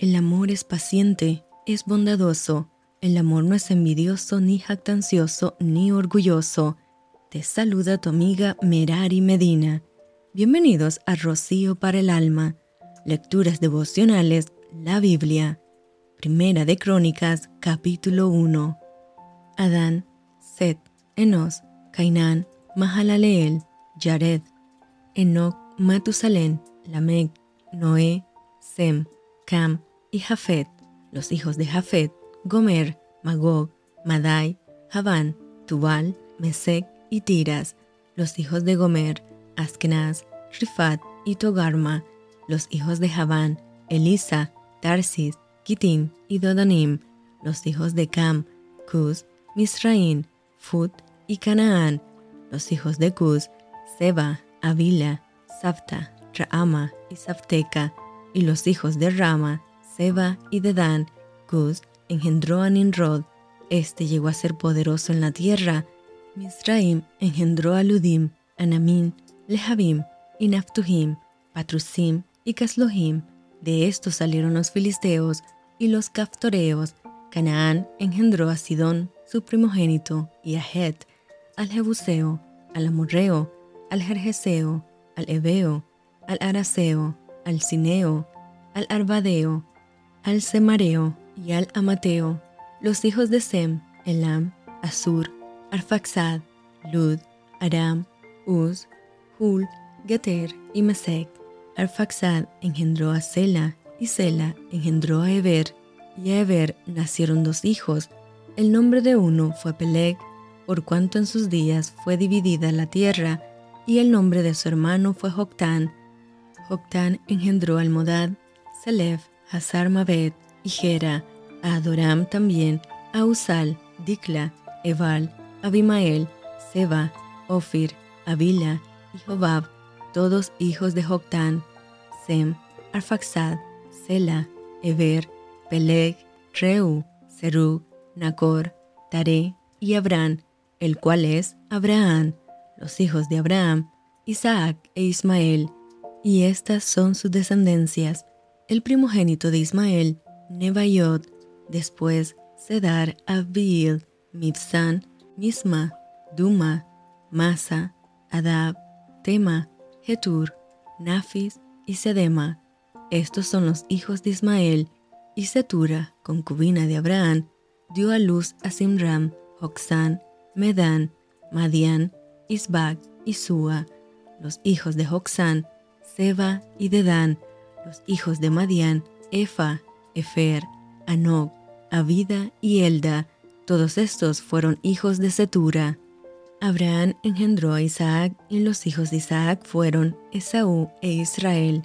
El amor es paciente, es bondadoso. El amor no es envidioso, ni jactancioso, ni orgulloso. Te saluda tu amiga Merari Medina. Bienvenidos a Rocío para el Alma. Lecturas devocionales, la Biblia. Primera de Crónicas, capítulo 1. Adán, Set, Enos, Cainán, Mahalaleel, Jared, Enoch, Matusalén, Lamec, Noé, Sem, Cam y Jafet, los hijos de Jafet, Gomer, Magog, Madai, Javán, Tubal, Mesec y Tiras, los hijos de Gomer, Askenaz, Rifat y Togarma, los hijos de Javán, Elisa, Tarsis, Kitim y Dodanim, los hijos de Cam, Cus, Misraín, Fut y Canaán, los hijos de Cus, Seba, Avila, Safta, Raama y Safteca, y los hijos de Rama, Seba y Dedan, Cus engendró a Ninrod, este llegó a ser poderoso en la tierra. Misraim engendró a Ludim, Anamim, Lehabim y Naftuhim, Patrusim y Caslohim. De estos salieron los filisteos y los caftoreos. Canaán engendró a Sidón, su primogénito, y a Het, al Jebuseo, al Amorreo, al Jerjeseo, al Ebeo, al Araseo, al Cineo, al Arbadeo, al Semareo y al Amateo, los hijos de Sem, Elam, Asur, Arfaxad, Lud, Aram, Uz, Hul, Geter y Mesec. Arfaxad engendró a Sela, y Sela engendró a Eber, y a Eber nacieron dos hijos. El nombre de uno fue Peleg, por cuanto en sus días fue dividida la tierra, y el nombre de su hermano fue Joctán. Joctán engendró a Almodad, Selef, Hazar Mabed y Gera, a Adoram también, a Usal, Dikla, Ebal, Abimael, Seba, Ofir, Abila y Jobab, todos hijos de Joctán, Sem, Arfaxad, Sela, Eber, Peleg, Reu, Serug, Nacor, Tare y Abraham, el cual es Abraham, los hijos de Abraham, Isaac e Ismael, y estas son sus descendencias. El primogénito de Ismael, Nebaiot, después Sedar, Abil, Mibsan, Misma, Duma, Masa, Adab, Tema, Getur, Nafis y Sedema. Estos son los hijos de Ismael, y Setura, concubina de Abraham, dio a luz a Simram, Joxán, Medan, Madian, Isbak y Sua, los hijos de Joxán, Seba y Dedan, los hijos de Madian, Efa, Efer, Anok, Abida y Elda, todos estos fueron hijos de Setura. Abraham engendró a Isaac y los hijos de Isaac fueron Esaú e Israel.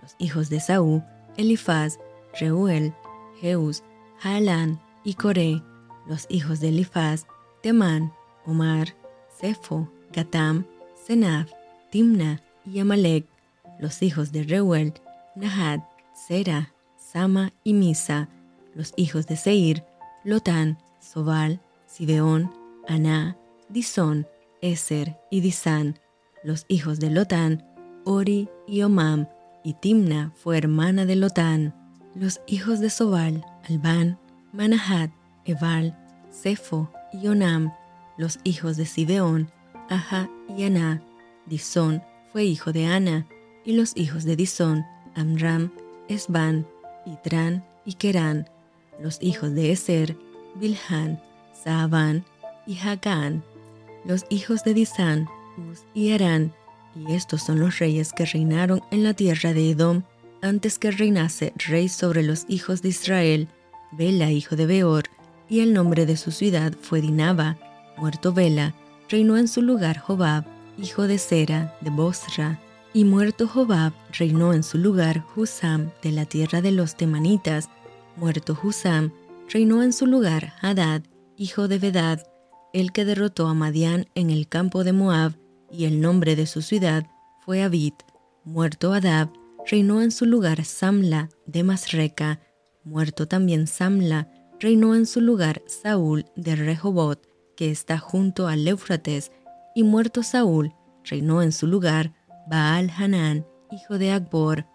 Los hijos de Esaú, Elifaz, Reuel, Jeus, Halán y Coré. Los hijos de Elifaz, Temán, Omar, Sefo, Gatam, Senaf, Timna y Amalek. Los hijos de Reuel, Nahat, Sera, Sama y Misa, los hijos de Seir, Lotán, Sobal, Sibeón, Aná, Disón, Eser y Disán, los hijos de Lotán, Ori y Omam, y Timna fue hermana de Lotán, los hijos de Sobal, Albán, Manahat, Ebal, Sefo y Onam, los hijos de Sibeón, Aja y Aná, Disón fue hijo de Ana, y los hijos de Disón, Amram, Esban, Itran y Kerán, los hijos de Eser, Bilhan, Saaban y Hagán, los hijos de Disán, Uz y Arán, y estos son los reyes que reinaron en la tierra de Edom antes que reinase rey sobre los hijos de Israel, Bela, hijo de Beor, y el nombre de su ciudad fue Dinaba, muerto Bela, reinó en su lugar Jobab, hijo de Sera, de Bosra, y muerto Jobab, reinó en su lugar Husam de la tierra de los Temanitas. Muerto Husam, reinó en su lugar Hadad, hijo de Bedad, el que derrotó a Madián en el campo de Moab, y el nombre de su ciudad fue Abid. Muerto Adab, reinó en su lugar Samla de Masreca. Muerto también Samla, reinó en su lugar Saúl de Rehobot, que está junto al Éufrates, y muerto Saúl, reinó en su lugar Baal Hanán, hijo de Akbor.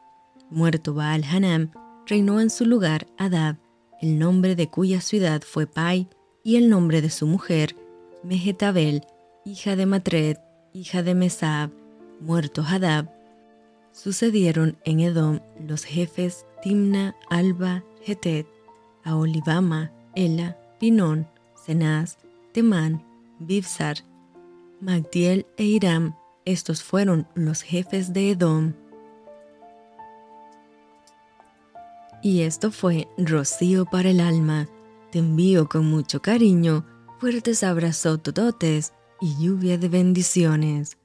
Muerto Baal Hanán, reinó en su lugar Adab, el nombre de cuya ciudad fue Pai, y el nombre de su mujer, Mehetabel, hija de Matred, hija de Mesab, muerto Hadab. Sucedieron en Edom los jefes Timna, Alba, Hetet, Aolibama, Ela, Pinón, Cenaz, Temán, Bibsar, Magdiel e Iram. Estos fueron los jefes de Edom. Y esto fue Rocío para el alma. Te envío con mucho cariño, fuertes abrazos tototes y lluvia de bendiciones.